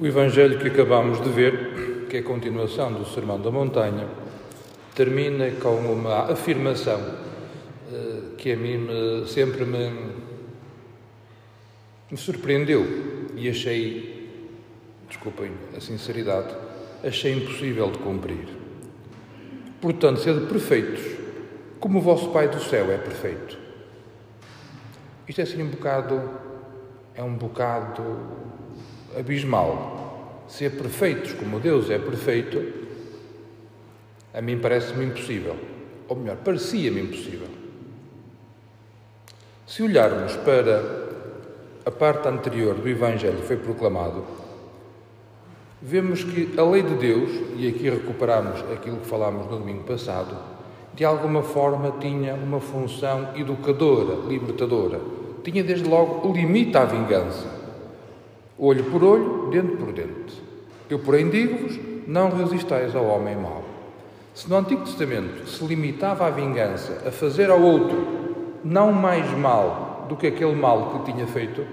O Evangelho que acabamos de ver, que é a continuação do Sermão da Montanha, termina com uma afirmação eh, que a mim sempre me, me surpreendeu e achei, desculpem a sinceridade, achei impossível de cumprir. Portanto, sede perfeitos, como o vosso Pai do céu é perfeito. Isto é assim um bocado, é um bocado abismal. Ser perfeitos como Deus é perfeito, a mim parece-me impossível. Ou melhor, parecia-me impossível. Se olharmos para a parte anterior do Evangelho que foi proclamado, vemos que a lei de Deus, e aqui recuperamos aquilo que falámos no domingo passado, de alguma forma tinha uma função educadora, libertadora. Tinha desde logo o limite à vingança olho por olho, dente por dente. Eu, porém, digo-vos: não resistais ao homem mau. Se no Antigo Testamento se limitava a vingança a fazer ao outro não mais mal do que aquele mal que tinha feito,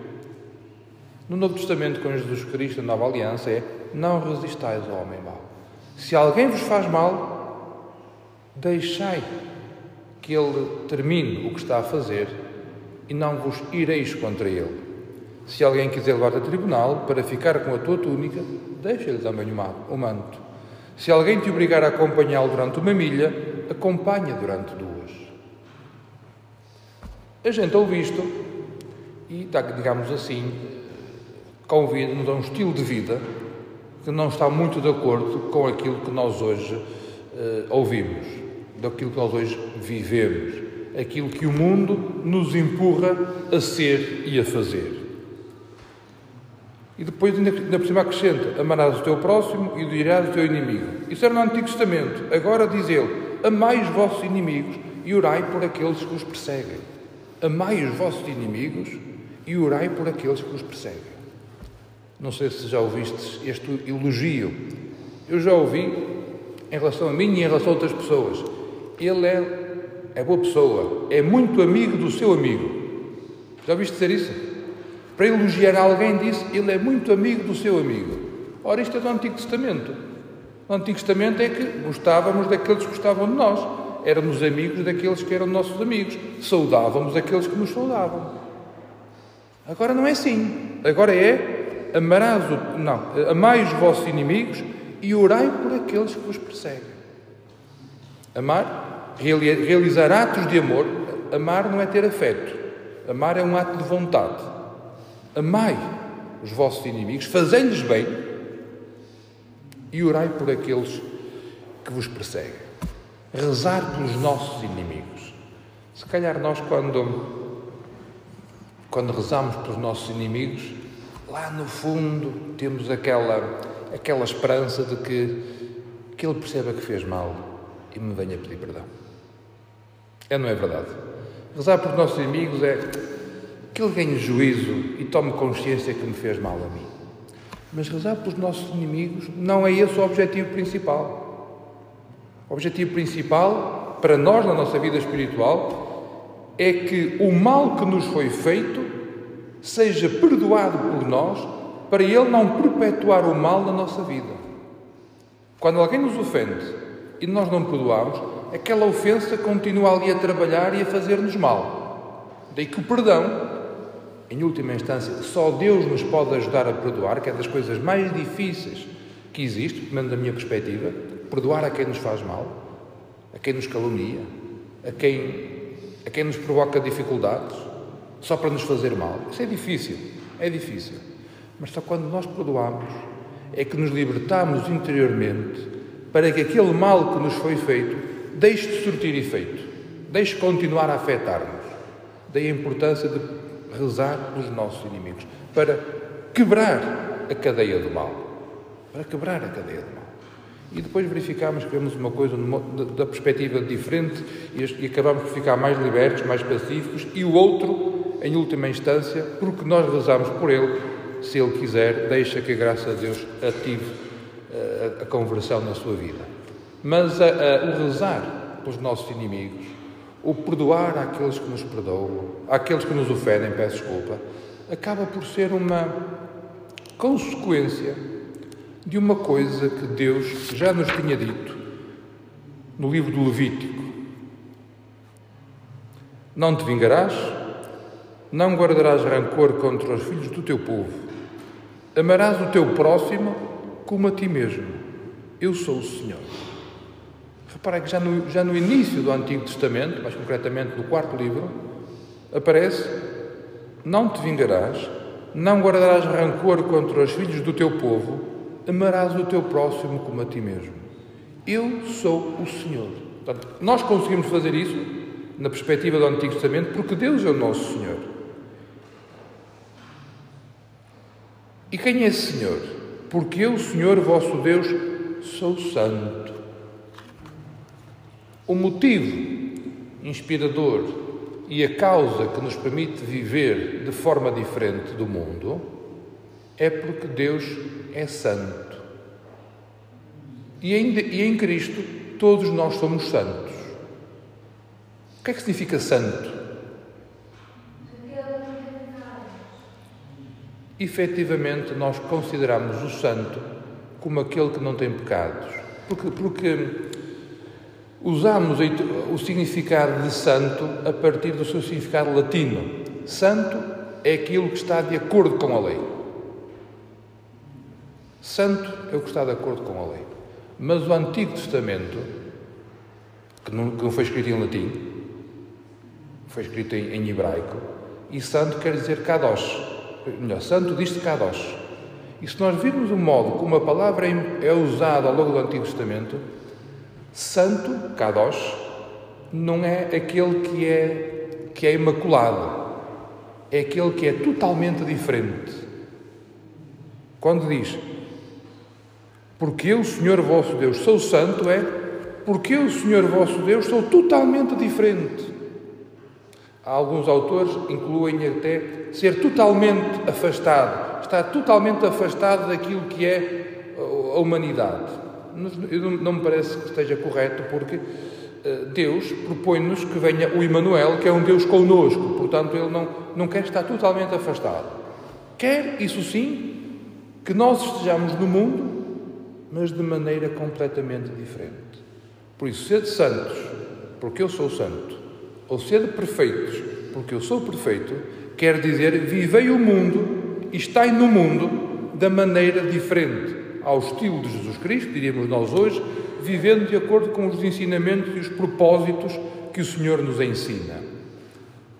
no Novo Testamento, com Jesus Cristo, a nova aliança, é: não resistais ao homem mau. Se alguém vos faz mal, deixai que ele termine o que está a fazer e não vos ireis contra ele. Se alguém quiser levar-te a tribunal para ficar com a tua túnica, deixa-lhe também o manto. Se alguém te obrigar a acompanhá-lo durante uma milha, acompanha durante duas. A gente ouve isto e, digamos assim, convida-nos a um estilo de vida que não está muito de acordo com aquilo que nós hoje uh, ouvimos, daquilo que nós hoje vivemos, aquilo que o mundo nos empurra a ser e a fazer. E depois ainda, ainda por cima acrescenta: amarás o teu próximo e dirás o teu inimigo. Isso era no Antigo Testamento. Agora diz ele: amai os vossos inimigos e orai por aqueles que os perseguem. Amai os vossos inimigos e orai por aqueles que os perseguem. Não sei se já ouviste este elogio. Eu já ouvi em relação a mim e em relação a outras pessoas. Ele é, é boa pessoa, é muito amigo do seu amigo. Já ouviste dizer isso? Para elogiar alguém, disse: Ele é muito amigo do seu amigo. Ora, isto é do Antigo Testamento. No Antigo Testamento é que gostávamos daqueles que gostavam de nós. Éramos amigos daqueles que eram nossos amigos. Saudávamos aqueles que nos saudavam. Agora não é assim. Agora é amarás o, não, amai os vossos inimigos e orai por aqueles que vos perseguem. Amar, realizar atos de amor. Amar não é ter afeto. Amar é um ato de vontade. Amai os vossos inimigos, fazei-lhes bem e orai por aqueles que vos perseguem. Rezar pelos nossos inimigos. Se calhar nós, quando, quando rezamos pelos nossos inimigos, lá no fundo temos aquela, aquela esperança de que, que ele perceba que fez mal e me venha pedir perdão. É, não é verdade? Rezar pelos nossos inimigos é que ele ganhe juízo e tome consciência que me fez mal a mim. Mas rezar pelos nossos inimigos não é esse o objetivo principal. O objetivo principal, para nós na nossa vida espiritual, é que o mal que nos foi feito seja perdoado por nós, para ele não perpetuar o mal na nossa vida. Quando alguém nos ofende e nós não perdoamos, aquela ofensa continua ali a trabalhar e a fazer-nos mal. Daí que o perdão em última instância, só Deus nos pode ajudar a perdoar, que é das coisas mais difíceis que existe, pelo menos da minha perspectiva, perdoar a quem nos faz mal, a quem nos calunia, a quem, a quem nos provoca dificuldades, só para nos fazer mal. Isso é difícil, é difícil. Mas só quando nós perdoamos é que nos libertamos interiormente para que aquele mal que nos foi feito deixe de surtir efeito, deixe de continuar a afetar-nos. Daí a importância de rezar pelos nossos inimigos, para quebrar a cadeia do mal. Para quebrar a cadeia do mal. E depois verificamos que vemos uma coisa da perspectiva diferente e acabamos por ficar mais libertos, mais pacíficos, e o outro, em última instância, porque nós rezamos por ele, se ele quiser, deixa que a graça de Deus ative a, a conversão na sua vida. Mas a, a, o rezar pelos nossos inimigos o perdoar àqueles que nos perdoam, àqueles que nos ofendem, peço desculpa, acaba por ser uma consequência de uma coisa que Deus já nos tinha dito no livro do Levítico. Não te vingarás, não guardarás rancor contra os filhos do teu povo, amarás o teu próximo como a ti mesmo. Eu sou o Senhor. Repara que já no, já no início do Antigo Testamento, mais concretamente no quarto livro, aparece: Não te vingarás, não guardarás rancor contra os filhos do teu povo, amarás o teu próximo como a ti mesmo. Eu sou o Senhor. Portanto, nós conseguimos fazer isso na perspectiva do Antigo Testamento porque Deus é o nosso Senhor. E quem é Senhor? Porque eu, Senhor vosso Deus, sou santo. O motivo inspirador e a causa que nos permite viver de forma diferente do mundo é porque Deus é santo. E em, e em Cristo todos nós somos santos. O que é que significa santo? Efetivamente, nós consideramos o santo como aquele que não tem pecados. Porque, porque Usamos o significado de santo a partir do seu significado latino. Santo é aquilo que está de acordo com a lei. Santo é o que está de acordo com a lei. Mas o Antigo Testamento, que não, foi escrito em latim, foi escrito em, hebraico, e santo quer dizer kadosh. Melhor, santo diz-se kadosh. E se nós virmos o modo como a palavra é usada ao longo do Antigo Testamento, Santo, Kadosh, não é aquele que é, que é imaculado, é aquele que é totalmente diferente. Quando diz, porque eu, Senhor vosso Deus, sou santo, é porque eu, Senhor vosso Deus, sou totalmente diferente. Alguns autores incluem até ser totalmente afastado, estar totalmente afastado daquilo que é a humanidade não me parece que esteja correto, porque eh, Deus propõe-nos que venha o Emmanuel, que é um Deus conosco, portanto, Ele não, não quer estar totalmente afastado. Quer, isso sim, que nós estejamos no mundo, mas de maneira completamente diferente. Por isso, ser de santos, porque eu sou santo, ou ser de perfeitos, porque eu sou perfeito, quer dizer, vivei o mundo e estai no mundo da maneira diferente ao estilo de Jesus Cristo, diríamos nós hoje, vivendo de acordo com os ensinamentos e os propósitos que o Senhor nos ensina.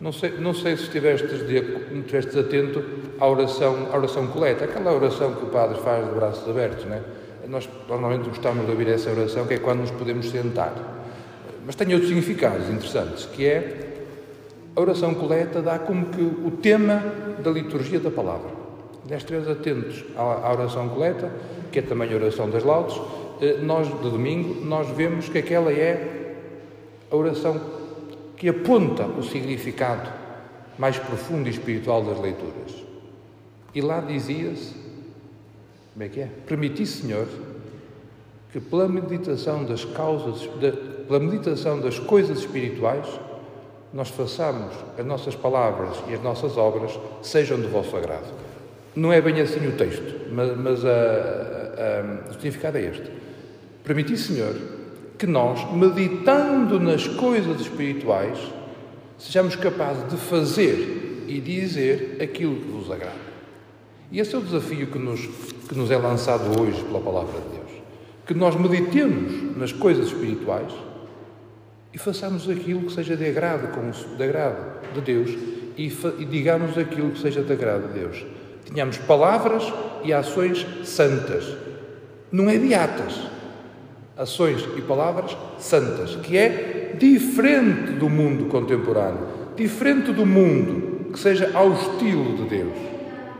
Não sei, não sei se estivestes, de, estivestes atento à oração, à oração coleta, aquela oração que o Padre faz de braços abertos, não é? Nós normalmente gostamos de ouvir essa oração, que é quando nos podemos sentar. Mas tem outros significados interessantes, que é a oração coleta dá como que o tema da liturgia da palavra. Nestes atentos à oração coleta, que é também a oração das laudes, eh, nós, de domingo, nós vemos que aquela é a oração que aponta o significado mais profundo e espiritual das leituras. E lá dizia-se, como é que é? Permiti, Senhor, que pela meditação das causas, pela meditação das coisas espirituais, nós façamos as nossas palavras e as nossas obras sejam do vosso agrado. Não é bem assim o texto, mas, mas a, um, o significado é este. Permiti, Senhor, que nós, meditando nas coisas espirituais, sejamos capazes de fazer e dizer aquilo que vos agrada. E esse é o desafio que nos, que nos é lançado hoje pela Palavra de Deus. Que nós meditemos nas coisas espirituais e façamos aquilo que seja de agrado, de agrado de Deus e, e digamos aquilo que seja de agrado de Deus. Tenhamos palavras e ações santas, não é beatas, ações e palavras santas, que é diferente do mundo contemporâneo, diferente do mundo que seja ao estilo de Deus,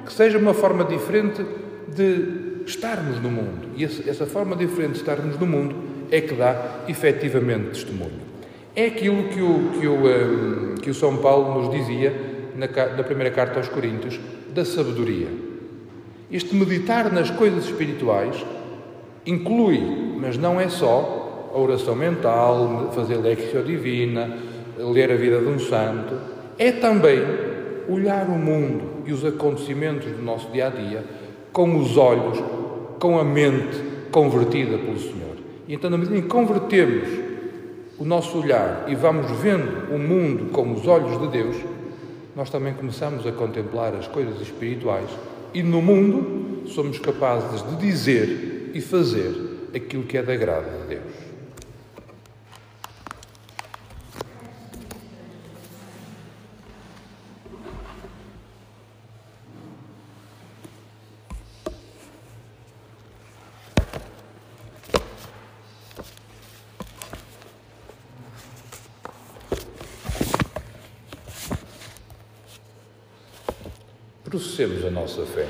que seja uma forma diferente de estarmos no mundo. E essa forma diferente de estarmos no mundo é que dá efetivamente testemunho. É aquilo que o, que o, hum, que o São Paulo nos dizia na, na primeira carta aos Coríntios, da sabedoria. Este meditar nas coisas espirituais inclui, mas não é só, a oração mental, fazer lectio divina, ler a vida de um santo, é também olhar o mundo e os acontecimentos do nosso dia a dia com os olhos com a mente convertida pelo Senhor. E então, na medida em que convertemos o nosso olhar e vamos vendo o mundo com os olhos de Deus, nós também começamos a contemplar as coisas espirituais e no mundo somos capazes de dizer e fazer aquilo que é da graça de Deus. Processemos a nossa fé.